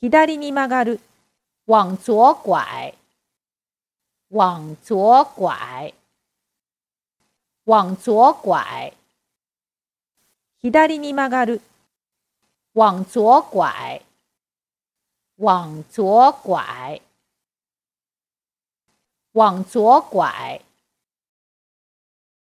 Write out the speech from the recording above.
左に曲がる。往左拐。往左拐。往左拐。左に曲がる。往左拐。往左拐。往左拐。